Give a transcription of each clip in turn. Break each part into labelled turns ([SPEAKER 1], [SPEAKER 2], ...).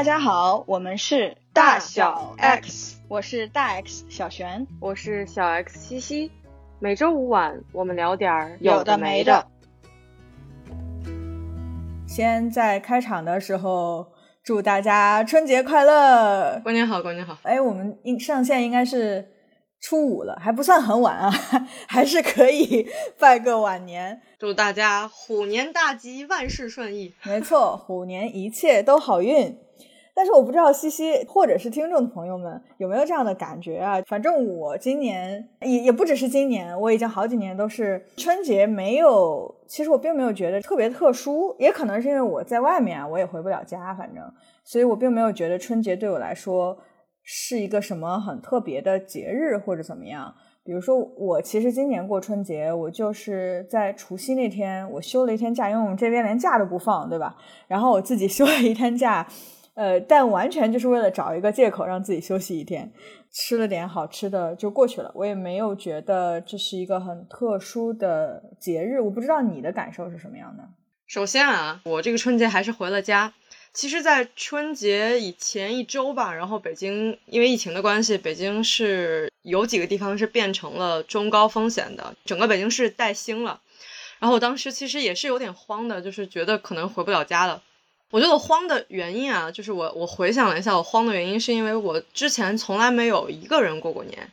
[SPEAKER 1] 大家好，我们是
[SPEAKER 2] 大小 X，
[SPEAKER 1] 我是大 X 小璇，
[SPEAKER 2] 我是小 X 西西。每周五晚，我们聊点儿
[SPEAKER 1] 有的没的。
[SPEAKER 3] 先在开场的时候，祝大家春节快乐，
[SPEAKER 2] 过年好，过年好。
[SPEAKER 3] 哎，我们应上线应该是初五了，还不算很晚啊，还是可以拜个晚年。
[SPEAKER 2] 祝大家虎年大吉，万事顺意。
[SPEAKER 3] 没错，虎年一切都好运。但是我不知道西西或者是听众朋友们有没有这样的感觉啊？反正我今年也也不只是今年，我已经好几年都是春节没有。其实我并没有觉得特别特殊，也可能是因为我在外面，我也回不了家，反正，所以我并没有觉得春节对我来说是一个什么很特别的节日或者怎么样。比如说，我其实今年过春节，我就是在除夕那天我休了一天假，因为我们这边连假都不放，对吧？然后我自己 休了一天假。呃，但完全就是为了找一个借口让自己休息一天，吃了点好吃的就过去了。我也没有觉得这是一个很特殊的节日。我不知道你的感受是什么样的。
[SPEAKER 2] 首先啊，我这个春节还是回了家。其实，在春节以前一周吧，然后北京因为疫情的关系，北京是有几个地方是变成了中高风险的，整个北京市带星了。然后我当时其实也是有点慌的，就是觉得可能回不了家了。我觉得我慌的原因啊，就是我我回想了一下，我慌的原因是因为我之前从来没有一个人过过年，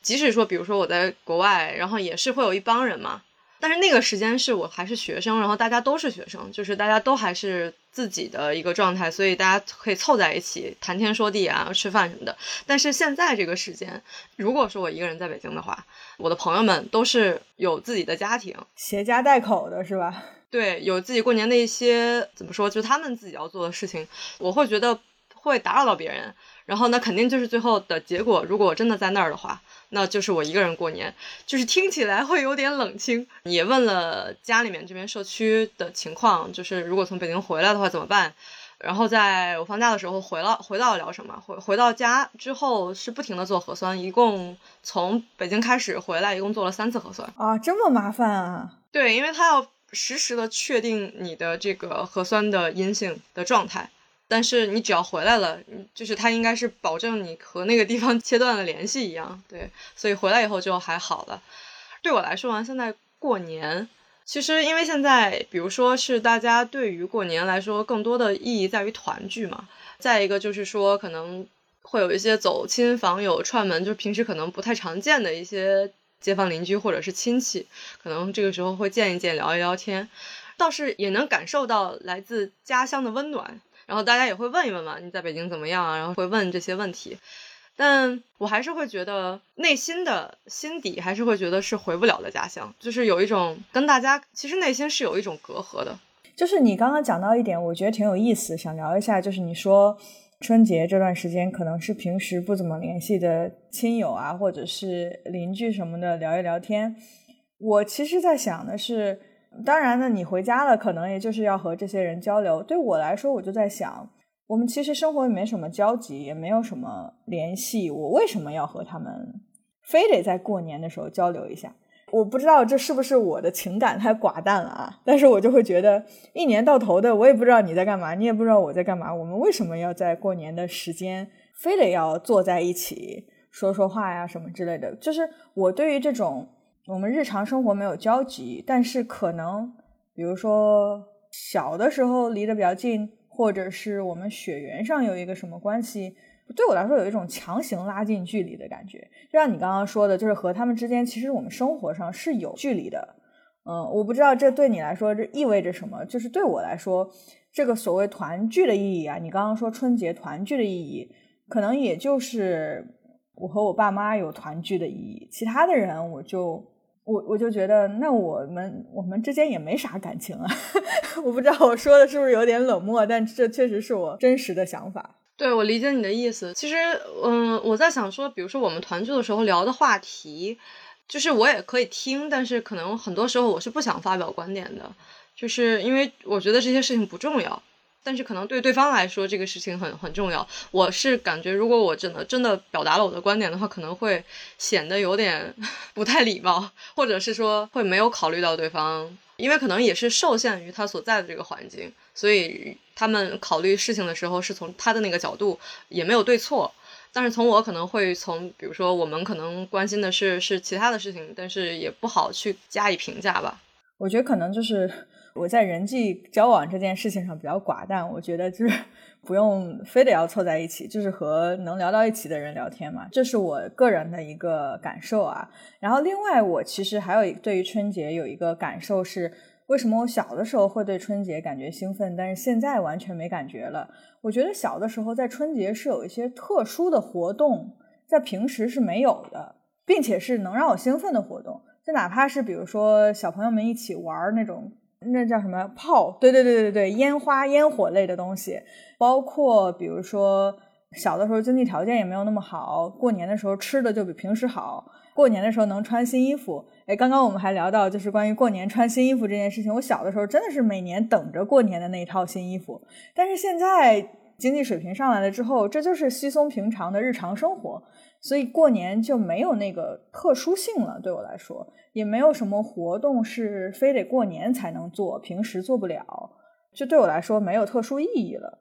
[SPEAKER 2] 即使说比如说我在国外，然后也是会有一帮人嘛，但是那个时间是我还是学生，然后大家都是学生，就是大家都还是自己的一个状态，所以大家可以凑在一起谈天说地啊，吃饭什么的。但是现在这个时间，如果说我一个人在北京的话，我的朋友们都是有自己的家庭，
[SPEAKER 3] 携家带口的是吧？
[SPEAKER 2] 对，有自己过年的一些怎么说，就是他们自己要做的事情，我会觉得会打扰到别人。然后那肯定就是最后的结果。如果我真的在那儿的话，那就是我一个人过年，就是听起来会有点冷清。也问了家里面这边社区的情况，就是如果从北京回来的话怎么办？然后在我放假的时候回了，回到聊什么？回回到家之后是不停的做核酸，一共从北京开始回来，一共做了三次核酸
[SPEAKER 3] 啊，这么麻烦啊？
[SPEAKER 2] 对，因为他要。实时的确定你的这个核酸的阴性的状态，但是你只要回来了，就是他应该是保证你和那个地方 切断了联系一样，对，所以回来以后就还好了。对我来说啊，现在过年，其实因为现在，比如说是大家对于过年来说，更多的意义在于团聚嘛。再一个就是说，可能会有一些走亲访友串门，就是平时可能不太常见的一些。街坊邻居或者是亲戚，可能这个时候会见一见，聊一聊天，倒是也能感受到来自家乡的温暖。然后大家也会问一问嘛，你在北京怎么样啊？然后会问这些问题。但我还是会觉得内心的心底还是会觉得是回不了的家乡，就是有一种跟大家其实内心是有一种隔阂的。
[SPEAKER 3] 就是你刚刚讲到一点，我觉得挺有意思，想聊一下，就是你说。春节这段时间，可能是平时不怎么联系的亲友啊，或者是邻居什么的聊一聊天。我其实，在想的是，当然呢，你回家了，可能也就是要和这些人交流。对我来说，我就在想，我们其实生活也没什么交集，也没有什么联系，我为什么要和他们非得在过年的时候交流一下？我不知道这是不是我的情感太寡淡了啊？但是我就会觉得，一年到头的，我也不知道你在干嘛，你也不知道我在干嘛。我们为什么要在过年的时间非得要坐在一起说说话呀，什么之类的？就是我对于这种我们日常生活没有交集，但是可能比如说小的时候离得比较近，或者是我们血缘上有一个什么关系。对我来说，有一种强行拉近距离的感觉，就像你刚刚说的，就是和他们之间，其实我们生活上是有距离的。嗯，我不知道这对你来说这意味着什么。就是对我来说，这个所谓团聚的意义啊，你刚刚说春节团聚的意义，可能也就是我和我爸妈有团聚的意义，其他的人我就我我就觉得，那我们我们之间也没啥感情啊。我不知道我说的是不是有点冷漠，但这确实是我真实的想法。
[SPEAKER 2] 对，我理解你的意思。其实，嗯，我在想说，比如说我们团聚的时候聊的话题，就是我也可以听，但是可能很多时候我是不想发表观点的，就是因为我觉得这些事情不重要。但是可能对对方来说，这个事情很很重要。我是感觉，如果我真的真的表达了我的观点的话，可能会显得有点 不太礼貌，或者是说会没有考虑到对方因为可能也是受限于他所在的这个环境，所以他们考虑事情的时候是从他的那个角度，也没有对错。但是从我可能会从，比如说我们可能关心的是是其他的事情，但是也不好去加以评价吧。
[SPEAKER 3] 我觉得可能就是我在人际交往这件事情上比较寡淡，我觉得就是不用非得要凑在一起，就是和能聊到一起的人聊天嘛，这是我个人的一个感受啊。然后另外，我其实还有对于春节有一个感受是。为什么我小的时候会对春节感觉兴奋，但是现在完全没感觉了？我觉得小的时候在春节是有一些特殊的活动，在平时是没有的，并且是能让我兴奋的活动。就哪怕是比如说小朋友们一起玩那种，那叫什么炮？对对对对对，烟花烟火类的东西，包括比如说小的时候经济条件也没有那么好，过年的时候吃的就比平时好，过年的时候能穿新衣服。哎，刚刚我们还聊到，就是关于过年穿新衣服这件事情。我小的时候真的是每年等着过年的那一套新衣服，但是现在经济水平上来了之后，这就是稀松平常的日常生活，所以过年就没有那个特殊性了。对我来说，也没有什么活动是非得过年才能做，平时做不了，就对我来说没有特殊意义了。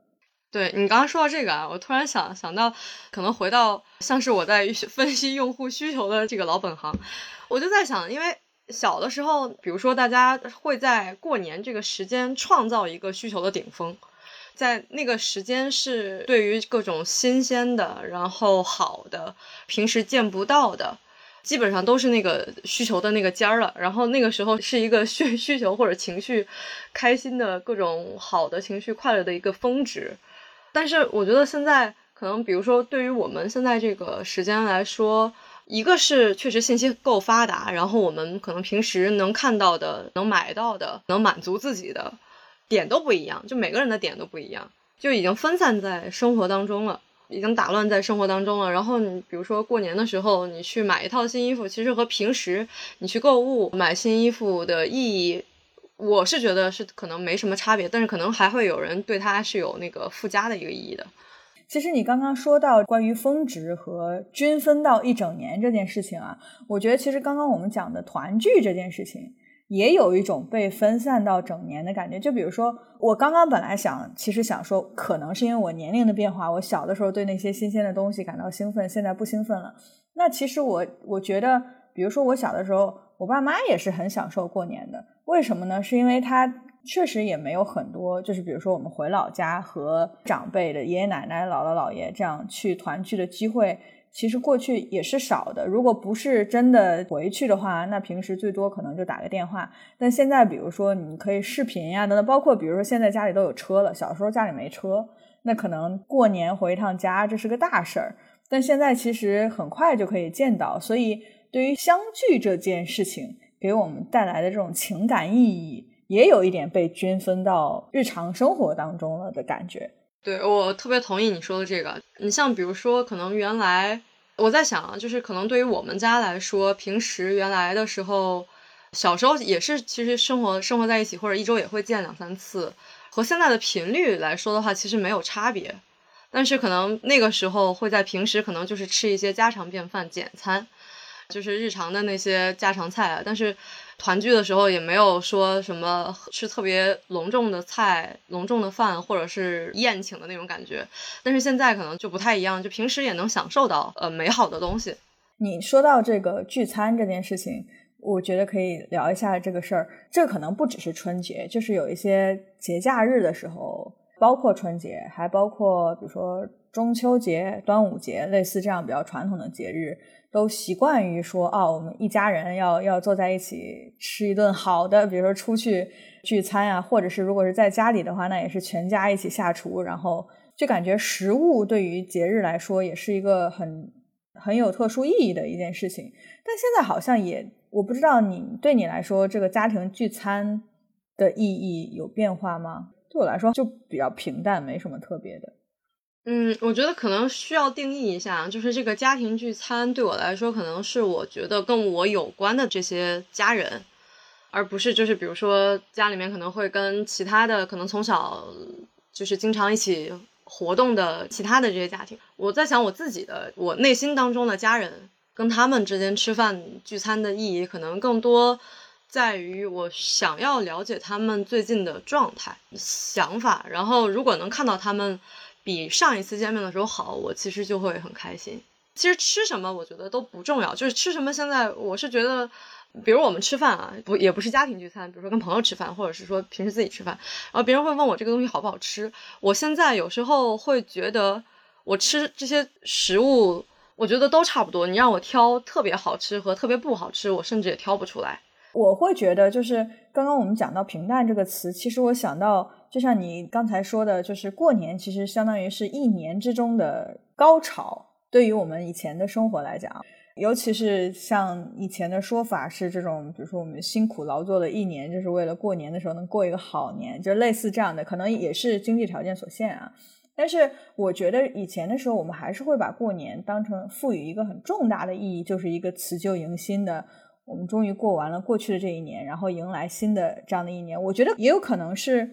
[SPEAKER 2] 对你刚刚说到这个啊，我突然想想到，可能回到像是我在分析用户需求的这个老本行，我就在想，因为小的时候，比如说大家会在过年这个时间创造一个需求的顶峰，在那个时间是对于各种新鲜的，然后好的，平时见不到的，基本上都是那个需求的那个尖儿了。然后那个时候是一个需 需求或者情绪开心的各种好的情绪快乐的一个峰值。但是我觉得现在可能，比如说对于我们现在这个时间来说，一个是确实信息够发达，然后我们可能平时能看到的、能买到的、能满足自己的点都不一样，就每个人的点都不一样，就已经分散在生活当中了，已经打乱在生活当中了。然后你比如说过年的时候，你去买一套新衣服，其实和平时你去购物买新衣服的意义。我是觉得是可能没什么差别，但是可能还会有人对它是有那个附加的一个意义的。
[SPEAKER 3] 其实你刚刚说到关于峰值和均分到一整年这件事情啊，我觉得其实刚刚我们讲的团聚这件事情，也有一种被分散到整年的感觉。就比如说，我刚刚本来想，其实想说，可能是因为我年龄的变化，我小的时候对那些新鲜的东西感到兴奋，现在不兴奋了。那其实我我觉得，比如说我小的时候，我爸妈也是很享受过年的。为什么呢？是因为他确实也没有很多，就是比如说我们回老家和长辈的爷爷奶奶、姥姥姥爷这样去团聚的机会，其实过去也是少的。如果不是真的回去的话，那平时最多可能就打个电话。但现在，比如说你可以视频呀等等，包括比如说现在家里都有车了，小时候家里没车，那可能过年回一趟家这是个大事儿。但现在其实很快就可以见到，所以对于相聚这件事情。给我们带来的这种情感意义，也有一点被均分到日常生活当中了的感觉。
[SPEAKER 2] 对我特别同意你说的这个。你像比如说，可能原来我在想啊，就是可能对于我们家来说，平时原来的时候，小时候也是其实生活生活在一起，或者一周也会见两三次，和现在的频率来说的话，其实没有差别。但是可能那个时候会在平时可能就是吃一些家常便饭简餐。就是日常的那些家常菜啊，但是团聚的时候也没有说什么吃特别隆重的菜、隆重的饭，或者是宴请的那种感觉。但是现在可能就不太一样，就平时也能享受到呃美好的东西。
[SPEAKER 3] 你说到这个聚餐这件事情，我觉得可以聊一下这个事儿。这可能不只是春节，就是有一些节假日的时候，包括春节，还包括比如说中秋节、端午节，类似这样比较传统的节日。都习惯于说哦，我们一家人要要坐在一起吃一顿好的，比如说出去聚餐啊，或者是如果是在家里的话，那也是全家一起下厨，然后就感觉食物对于节日来说也是一个很很有特殊意义的一件事情。但现在好像也，我不知道你对你来说这个家庭聚餐的意义有变化吗？对我来说就比较平淡，没什么特别的。
[SPEAKER 2] 嗯，我觉得可能需要定义一下，就是这个家庭聚餐对我来说，可能是我觉得跟我有关的这些家人，而不是就是比如说家里面可能会跟其他的可能从小就是经常一起活动的其他的这些家庭。我在想我自己的我内心当中的家人，跟他们之间吃饭聚餐的意义，可能更多在于我想要了解他们最近的状态、想法，然后如果能看到他们比上一次见面的时候好，我其实就会很开心。其实吃什么我觉得都不重要，就是吃什么现在我是觉得，比如我们吃饭啊，不也不是家庭聚餐，比如说跟朋友吃饭，或者是说平时自己吃饭，然后别人会问我这个东西好不好吃，我现在有时候会觉得我吃这些食物。我觉得都差不多，你让我挑特别好吃和特别不好吃，我甚至也挑不出来。
[SPEAKER 3] 我会觉得，就是刚刚我们讲到“平淡”这个词，其实我想到，就像你刚才说的，就是过年其实相当于是一年之中的高潮。对于我们以前的生活来讲，尤其是像以前的说法是这种，比如说我们辛苦劳作了一年，就是为了过年的时候能过一个好年，就类似这样的，可能也是经济条件所限啊。但是我觉得以前的时候，我们还是会把过年当成赋予一个很重大的意义，就是一个辞旧迎新的，我们终于过完了过去的这一年，然后迎来新的这样的一年。我觉得也有可能是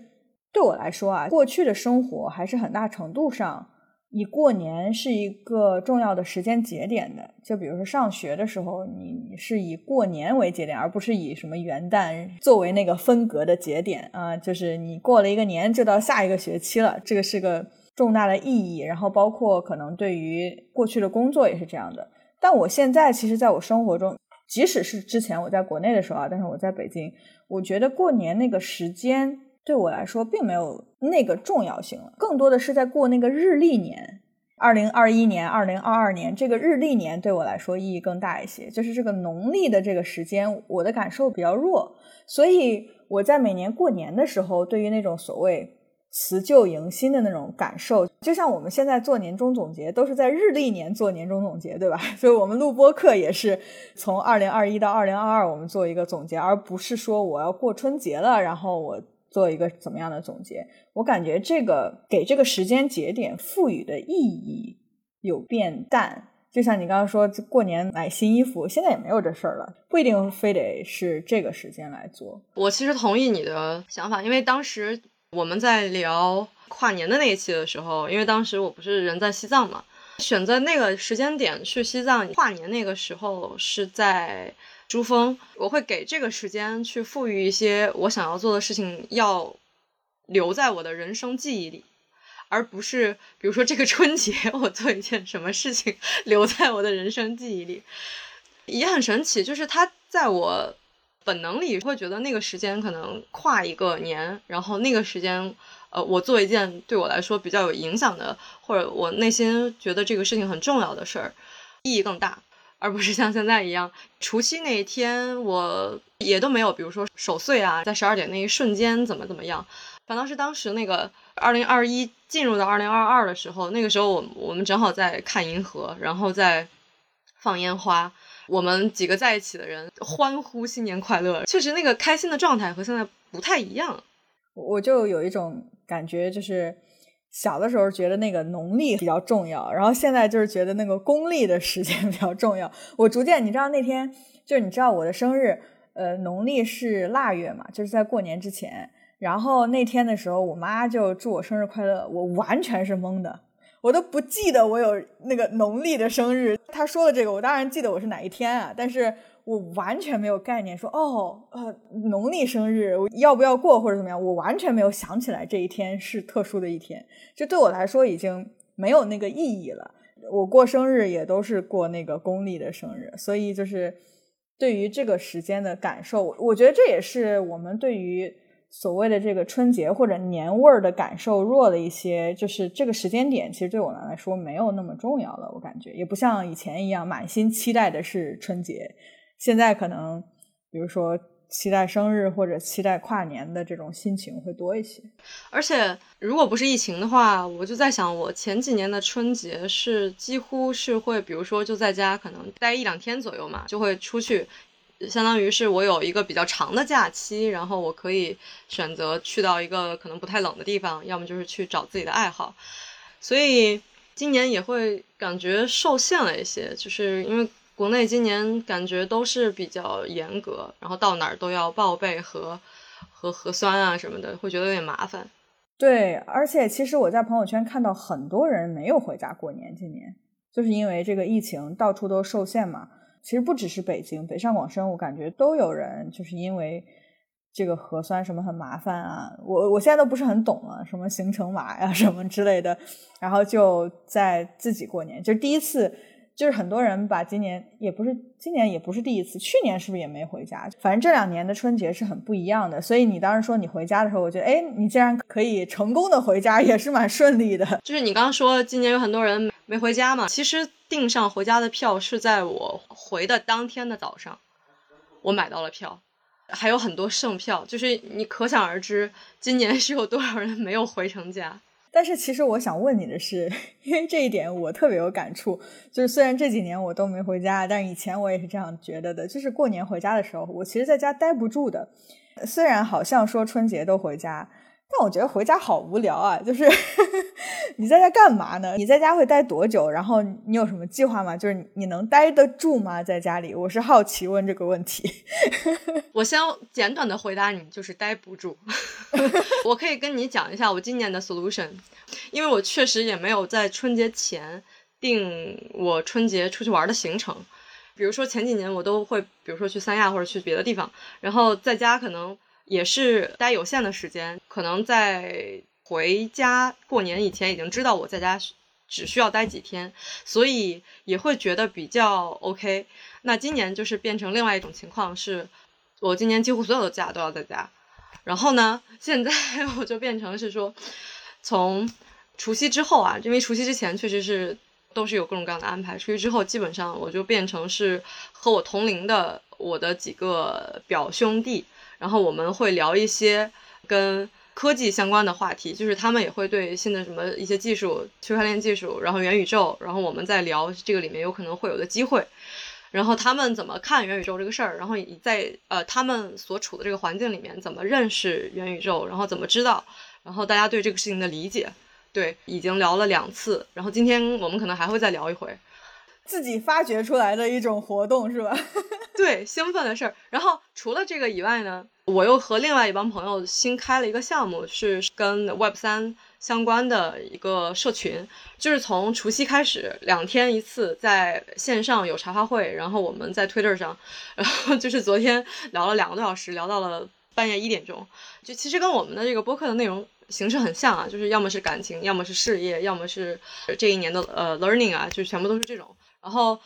[SPEAKER 3] 对我来说啊，过去的生活还是很大程度上以过年是一个重要的时间节点的。就比如说上学的时候，你是以过年为节点，而不是以什么元旦作为那个分隔的节点啊。就是你过了一个年，就到下一个学期了，这个是个。重大的意义，然后包括可能对于过去的工作也是这样的。但我现在其实，在我生活中，即使是之前我在国内的时候啊，但是我在北京，我觉得过年那个时间对我来说并没有那个重要性了，更多的是在过那个日历年，二零二一年、二零二二年这个日历年对我来说意义更大一些。就是这个农历的这个时间，我的感受比较弱，所以我在每年过年的时候，对于那种所谓。辞旧迎新的那种感受，就像我们现在做年终总结，都是在日历年做年终总结，对吧？所以我们录播课也是从二零二一到二零二二，我们做一个总结，而不是说我要过春节了，然后我做一个怎么样的总结。我感觉这个给这个时间节点赋予的意义有变淡。就像你刚刚说过年买新衣服，现在也没有这事儿了，不一定非得是这个时间来做。
[SPEAKER 2] 我其实同意你的想法，因为当时。我们在聊跨年的那一期的时候，因为当时我不是人在西藏嘛，选择那个时间点去西藏跨年，那个时候是在珠峰，我会给这个时间去赋予一些我想要做的事情，要留在我的人生记忆里，而不是比如说这个春节我做一件什么事情 留在我的人生记忆里，也很神奇，就是它在我。本能里会觉得那个时间可能跨一个年，然后那个时间，呃，我做一件对我来说比较有影响的，或者我内心觉得这个事情很重要的事儿，意义更大，而不是像现在一样，除夕那一天我也都没有，比如说守岁啊，在十二点那一瞬间怎么怎么样，反倒是当时那个二零二一进入到二零二二的时候，那个时候我我们正好在看银河，然后在放烟花。我们几个在一起的人欢呼新年快乐，确实那个开心的状态和现在不太一样。
[SPEAKER 3] 我就有一种感觉，就是小的时候觉得那个农历比较重要，然后现在就是觉得那个公历的时间 比较重要。我逐渐，你知道那天就是你知道我的生日，呃，农历是腊月嘛，就是在过年之前。然后那天的时候，我妈就祝我生日快乐，我完全是懵的。我都不记得我有那个农历的生日，他说的这个我当然记得我是哪一天啊，但是我完全没有概念，说哦呃农历生日我要不要过或者怎么样，我完全没有想起来这一天是特殊的一天，这对我来说已经没有那个意义了。我过生日也都是过那个公历的生日，所以就是对于这个时间的感受，我觉得这也是我们对于。所谓的这个春节或者年味儿的感受弱了一些，就是这个时间点，其实对我来说没有那么重要了。我感觉也不像以前一样满心期待的是春节，现在可能比如说期待生日或者期待跨年的这种心情会多一些。
[SPEAKER 2] 而且如果不是疫情的话，我就在想，我前几年的春节是几乎是会，比如说就在家可能待一两天左右嘛，就会出去。相当于是我有一个比较长的假期，然后我可以选择去到一个可能不太冷的地方，要么就是去找自己的爱好。所以今年也会感觉受限了一些，就是因为国内今年感觉都是比较严格，然后到哪儿都要报备和和核酸啊什么的，会觉得有点麻烦。
[SPEAKER 3] 对，而且其实我在朋友圈看到很多人没有回家过年，今年就是因为这个疫情到处都受限嘛。其实不只是北京，北上广深，我感觉都有人就是因为这个核酸什么很麻烦啊，我我现在都不是很懂了，什么行程码呀什么之类的，然后就在自己过年，就第一次。就是很多人把今年也不是今年也不是第一次，去年是不是也没回家？反正这两年的春节是很不一样的。所以你当时说你回家的时候，我觉得，哎，你竟然可以成功的回家，也是蛮顺利的。
[SPEAKER 2] 就是你刚刚说今年有很多人没回家嘛，其实订上回家的票是在我回的当天的早上，我买到了票，还有很多剩票，就是你可想而知，今年是有多少人没有回成家。
[SPEAKER 3] 但是其实我想问你的是，因为这一点我特别有感触，就是虽然这几年我都没回家，但以前我也是这样觉得的，就是过年回家的时候，我其实在家待不住的，虽然好像说春节都回家。但我觉得回家好无聊啊！就是 你在家干嘛呢？你在家会待多久？然后你有什么计划吗？就是你能待得住吗？在家里，我是好奇问这个问题。
[SPEAKER 2] 我先简短的回答你，就是待不住。我可以跟你讲一下我今年的 solution，因为我确实也没有在春节前定我春节出去玩的行程。比如说前几年我都会，比如说去三亚或者去别的地方，然后在家可能。也是待有限的时间，可能在回家过年以前已经知道我在家只需要待几天，所以也会觉得比较 OK。那今年就是变成另外一种情况，是我今年几乎所有的假都要在家。然后呢，现在 我就变成是说，从除夕之后啊，因为除夕之前确实是都是有各种各样的安排，除夕之后基本上我就变成是和我同龄的我的几个表兄弟。然后我们会聊一些跟科技相关的话题，就是他们也会对新的什么一些技术、区块链技术，然后元宇宙，然后我们在聊这个里面有可能会有的机会，然后他们怎么看元宇宙这个事儿，然后在呃他们所处的这个环境里面怎么认识元宇宙，然后怎么知道，然后大家对这个事情的理解，对，已经聊了两次，然后今天我们可能还会再聊一回。
[SPEAKER 3] 自己发掘出来的一种活动是吧？
[SPEAKER 2] 对，兴奋的事儿。然后除了这个以外呢，我又和另外一帮朋友新开了一个项目，是跟 Web 三相关的一个社群。就是从除夕开始，两天一次，在线上有茶话会，然后我们在 Twitter 上，然后就是昨天聊了两个多小时，聊到了半夜一点钟。就其实跟我们的这个播客的内容形式很像啊，就是要么是感情，要么是事业，要么是这一年的呃 learning 啊，就全部都是这种。然后，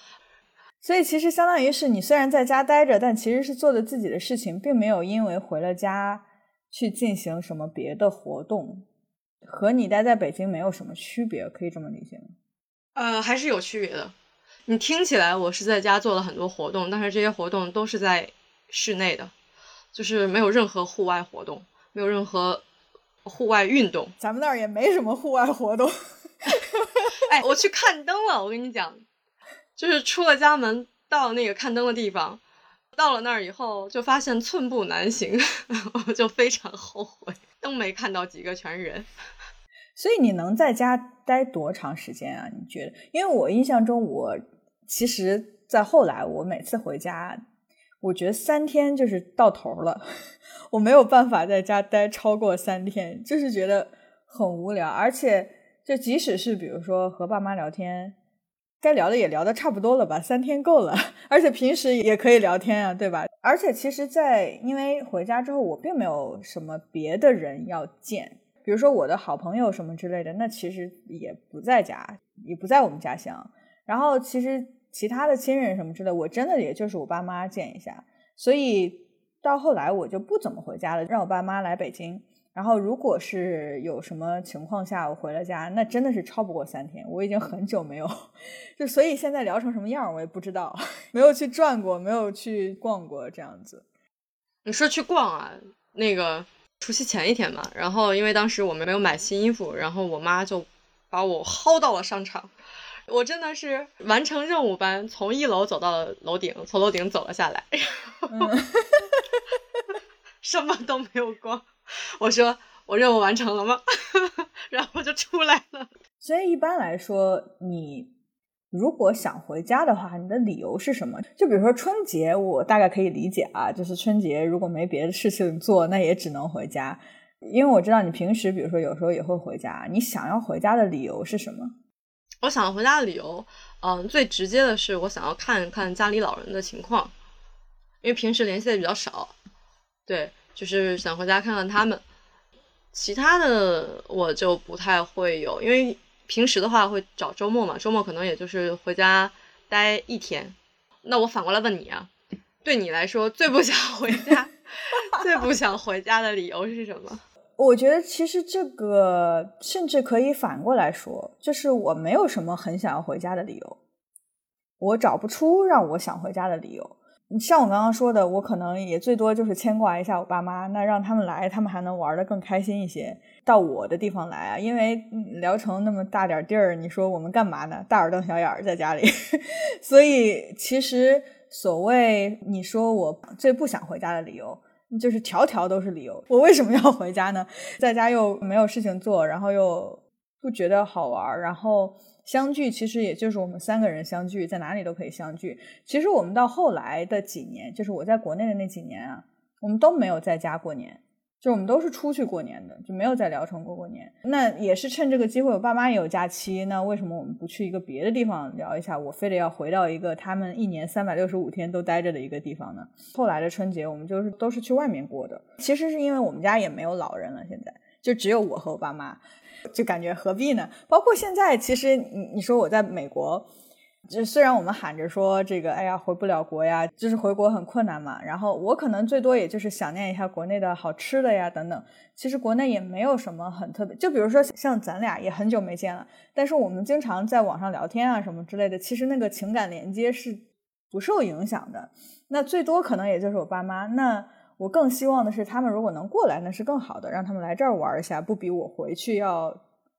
[SPEAKER 3] 所以其实相当于是你虽然在家待着，但其实是做的自己的事情，并没有因为回了家去进行什么别的活动，和你待在北京没有什么区别，可以这么理解吗？
[SPEAKER 2] 呃，还是有区别的。你听起来我是在家做了很多活动，但是这些活动都是在室内的，就是没有任何户外活动，没有任何户外运动。
[SPEAKER 3] 咱们那儿也没什么户外活动。
[SPEAKER 2] 哎，我去看灯了，我跟你讲。就是出了家门，到那个看灯的地方，到了那儿以后，就发现寸步难行，我就非常后悔，灯没看到几个，全是人。
[SPEAKER 3] 所以你能在家待多长时间啊？你觉得？因为我印象中，我其实，在后来，我每次回家，我觉得三天就是到头了，我没有办法在家待超过三天，就是觉得很无聊，而且就即使是比如说和爸妈聊天。该聊的也聊的差不多了吧，三天够了，而且平时也可以聊天啊，对吧？而且其实，在因为回家之后，我并没有什么别的人要见，比如说我的好朋友什么之类的，那其实也不在家，也不在我们家乡。然后其实其他的亲人什么之类，我真的也就是我爸妈见一下。所以到后来我就不怎么回家了，让我爸妈来北京。然后，如果是有什么情况下我回了家，那真的是超不过三天。我已经很久没有，就所以现在聊成什么样我也不知道，没有去转过，没有去逛过这样子。
[SPEAKER 2] 你说去逛啊？那个除夕前一天嘛，然后因为当时我们没有买新衣服，然后我妈就把我薅到了商场。我真的是完成任务般从一楼走到了楼顶，从楼顶走了下来，什么都没有逛。我说我任务完成了吗？然后就出来了。
[SPEAKER 3] 所以一般来说，你如果想回家的话，你的理由是什么？就比如说春节，我大概可以理解啊，就是春节如果没别的事情做，那也只能回家。因为我知道你平时，比如说有时候也会回家，你想要回家的理由是什么？
[SPEAKER 2] 我想要回家的理由，嗯，最直接的是我想要看看家里老人的情况，因为平时联系的比较少，对，就是想回家看看他们。其他的我就不太会有，因为平时的话会找周末嘛，周末可能也就是回家待一天。那我反过来问你啊，对你来说最不想回家、最不想回家的理由是什么？
[SPEAKER 3] 我觉得其实这个甚至可以反过来说，就是我没有什么很想要回家的理由，我找不出让我想回家的理由。像我刚刚说的，我可能也最多就是牵挂一下我爸妈，那让他们来，他们还能玩的更开心一些。到我的地方来啊，因为聊城那么大点地儿，你说我们干嘛呢？大眼瞪小眼儿在家里，所以其实所谓你说我最不想回家的理由，就是条条都是理由。我为什么要回家呢？在家又没有事情做，然后又不觉得好玩，然后。相聚其实也就是我们三个人相聚，在哪里都可以相聚。其实我们到后来的几年，就是我在国内的那几年啊，我们都没有在家过年，就我们都是出去过年的，就没有在聊城过过年。那也是趁这个机会，我爸妈也有假期，那为什么我们不去一个别的地方聊一下？我非得要回到一个他们一年三百六十五天都待着的一个地方呢？后来的春节，我们就是都是去外面过的。其实是因为我们家也没有老人了，现在就只有我和我爸妈。就感觉何必呢？包括现在，其实你你说我在美国，就虽然我们喊着说这个，哎呀回不了国呀，就是回国很困难嘛。然后我可能最多也就是想念一下国内的好吃的呀等等。其实国内也没有什么很特别，就比如说像咱俩也很久没见了，但是我们经常在网上聊天啊什么之类的，其实那个情感连接是不受影响的。那最多可能也就是我爸妈那。我更希望的是，他们如果能过来，那是更好的，让他们来这儿玩一下，不比我回去要，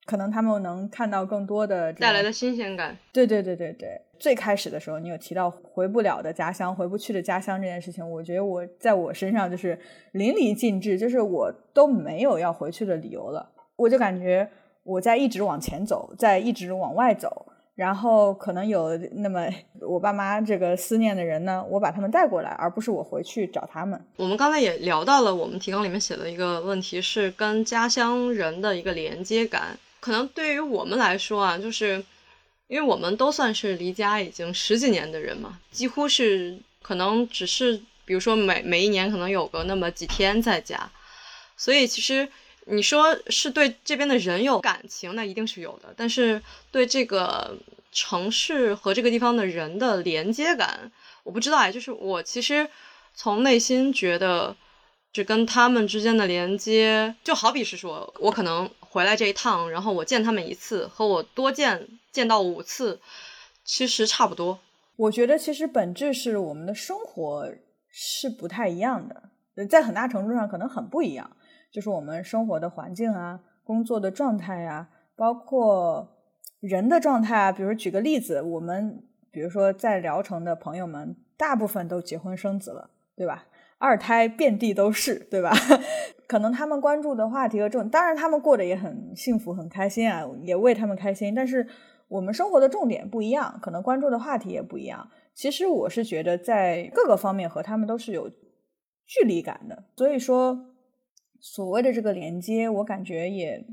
[SPEAKER 3] 可能他们能看到更多的
[SPEAKER 2] 带来的新鲜感。
[SPEAKER 3] 对对对对对，最开始的时候，你有提到回不了的家乡，回不去的家乡这件事情，我觉得我在我身上就是淋漓尽致，就是我都没有要回去的理由了，我就感觉我在一直往前走，在一直往外走。然后可能有那么我爸妈这个思念的人呢，我把他们带过来，而不是我回去找他们。
[SPEAKER 2] 我们刚才也聊到了，我们提纲里面写的一个问题是跟家乡人的一个连接感。可能对于我们来说啊，就是因为我们都算是离家已经十几年的人嘛，几乎是可能只是比如说每每一年可能有个那么几天在家，所以其实。你说是对这边的人有感情，那一定是有的。但是对这个城市和这个地方的人的连接感，我不知道哎。就是我其实从内心觉得，就跟他们之间的连接，就好比是说我可能回来这一趟，然后我见他们一次，和我多见见到五次，其实差不多。
[SPEAKER 3] 我觉得其实本质是我们的生活是不太一样的，在很大程度上可能很不一样。就是我们生活的环境啊，工作的状态呀，包括人的状态啊。比如举个例子，我们比如说在聊城的朋友们，大部分都结婚生子了，对吧？二胎遍地都是，对吧？可能他们关注的话题和重，当然他们过得也很幸福、很开心啊，也为他们开心。但是我们生活的重点不一样，可能关注的话题也不一样。其实我是觉得在各个方面和他们都是有距离感的，所以说。所谓的这个连接，我感觉也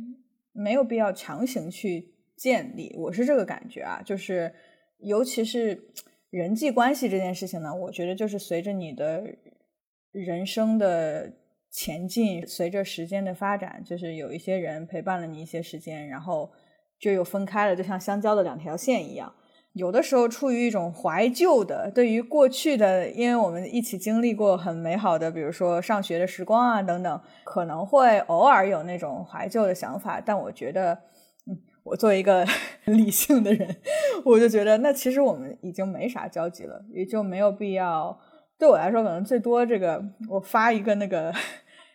[SPEAKER 3] 没有必要强行去建立。我是这个感觉啊，就是尤其是人际关系这件事情呢，我觉得就是随着你的人生的前进，随着时间的发展，就是有一些人陪伴了你一些时间，然后就又分开了，就像相交的两条线一样。有的时候出于一种怀旧的，对于过去的，因为我们一起经历过很美好的，比如说上学的时光啊等等，可能会偶尔有那种怀旧的想法。但我觉得，嗯，我作为一个 理性的人，我就觉得那其实我们已经没啥交集了，也就没有必要。对我来说，可能最多这个我发一个那个。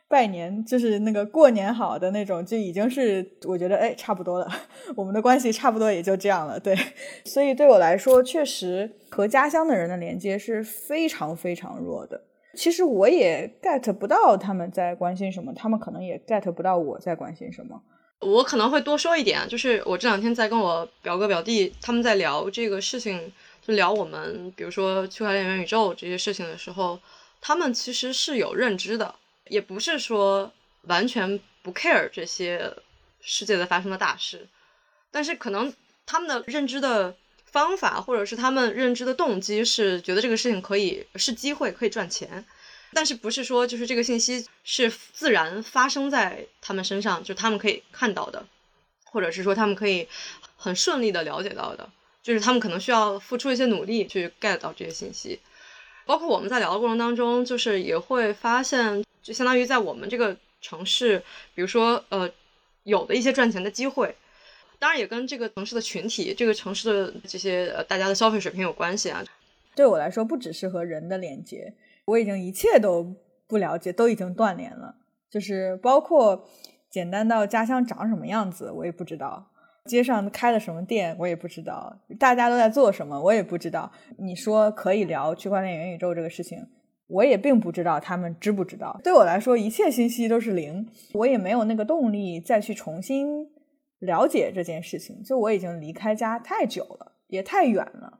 [SPEAKER 3] 拜年就是那个过年好的那种，就已经是我觉得哎差不多了，我们的关系差不多也就这样了。对，所以对我来说，确实和家乡的人的连接是非常非常弱的。其实我也 get 不到他们在关心什么，他们可能也 get 不到我在关心什么。
[SPEAKER 2] 我可能会多说一点，就是我这两天在跟我表哥表弟他们在聊这个事情，就聊我们比如说区块链元宇宙这些事情的时候，他们其实是有认知的。也不是说完全不 care 这些世界在发生的大事，但是可能他们的认知的方法，或者是他们认知的动机是觉得这个事情可以是机会，可以赚钱，但是不是说就是这个信息是自然发生在他们身上，就他们可以看到的，或者是说他们可以很顺利的了解到的，就是他们可能需要付出一些努力去 get 到这些信息。包括我们在聊的过程当中，就是也会发现，就相当于在我们这个城市，比如说呃，有的一些赚钱的机会，当然也跟这个城市的群体、这个城市的这些呃大家的消费水平有关系啊。
[SPEAKER 3] 对我来说，不只是和人的连接，我已经一切都不了解，都已经断联了，就是包括简单到家乡长什么样子，我也不知道。街上开了什么店，我也不知道；大家都在做什么，我也不知道。你说可以聊区块链元宇宙这个事情，我也并不知道他们知不知道。对我来说，一切信息都是零，我也没有那个动力再去重新了解这件事情。就我已经离开家太久了，也太远了，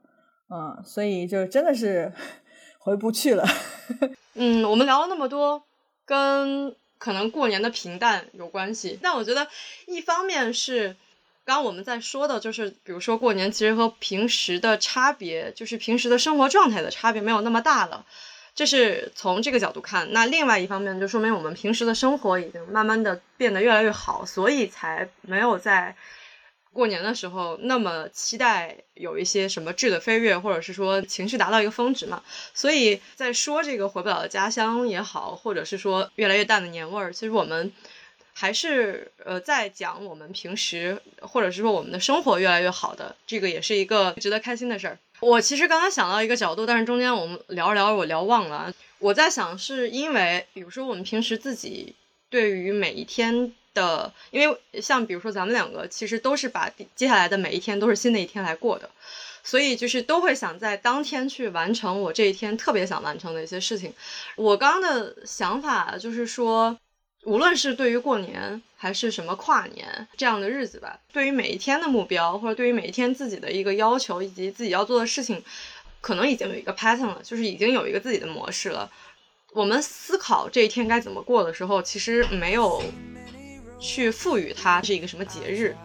[SPEAKER 3] 嗯，所以就真的是 回不去了。
[SPEAKER 2] 嗯，我们聊了那么多，跟可能过年的平淡有关系，但我觉得一方面是。刚刚我们在说的就是，比如说过年其实和平时的差别，就是平时的生活状态的差别没有那么大了，这是从这个角度看。那另外一方面就说明我们平时的生活已经慢慢的变得越来越好，所以才没有在过年的时候那么期待有一些什么质的飞跃，或者是说情绪达到一个峰值嘛。所以在说这个回不了的家乡也好，或者是说越来越淡的年味儿，其实我们。还是呃，在讲我们平时，或者是说我们的生活越来越好的，这个也是一个值得开心的事儿。我其实刚刚想到一个角度，但是中间我们聊着聊着我聊忘了。我在想，是因为比如说我们平时自己对于每一天的，因为像比如说咱们两个其实都是把接下来的每一天都是新的一天来过的，所以就是都会想在当天去完成我这一天特别想完成的一些事情。我刚刚的想法就是说。无论是对于过年还是什么跨年这样的日子吧，对于每一天的目标，或者对于每一天自己的一个要求，以及自己要做的事情，可能已经有一个 pattern 了，就是已经有一个自己的模式了。我们思考这一天该怎么过的时候，其实没有去赋予它是一个什么节日，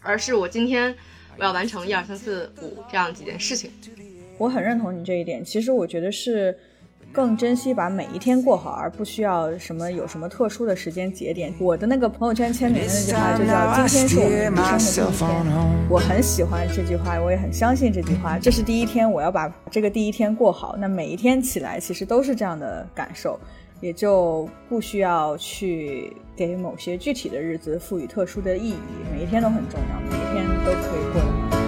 [SPEAKER 2] 而是我今天我要完成一二三四五这样几件事情。
[SPEAKER 3] 我很认同你这一点，其实我觉得是。更珍惜把每一天过好，而不需要什么有什么特殊的时间节点。我的那个朋友圈签名的那句话就叫“今天是我们人生的第一天”，我很喜欢这句话，我也很相信这句话。这是第一天，我要把这个第一天过好。那每一天起来其实都是这样的感受，也就不需要去给某些具体的日子赋予特殊的意义。每一天都很重要，每一天都可以过得很好。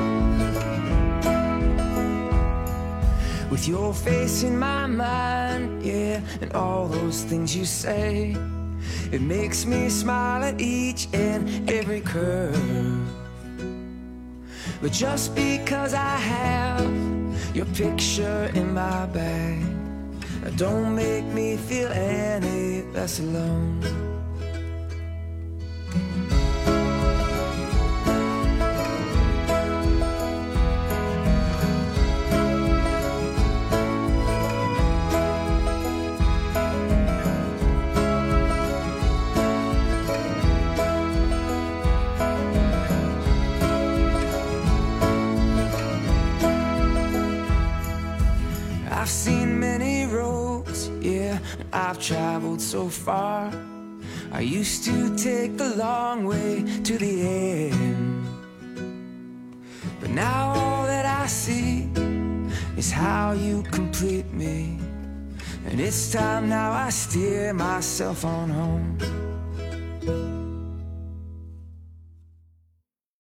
[SPEAKER 3] With your face in my mind, yeah, and all those things you say. It makes me smile at each and every curve. But just because I have your picture in my bag, don't make me feel any less alone. I've traveled so far. I used to take the long way to the end. But now all that I see is how you complete me. And it's time now I steer myself on home.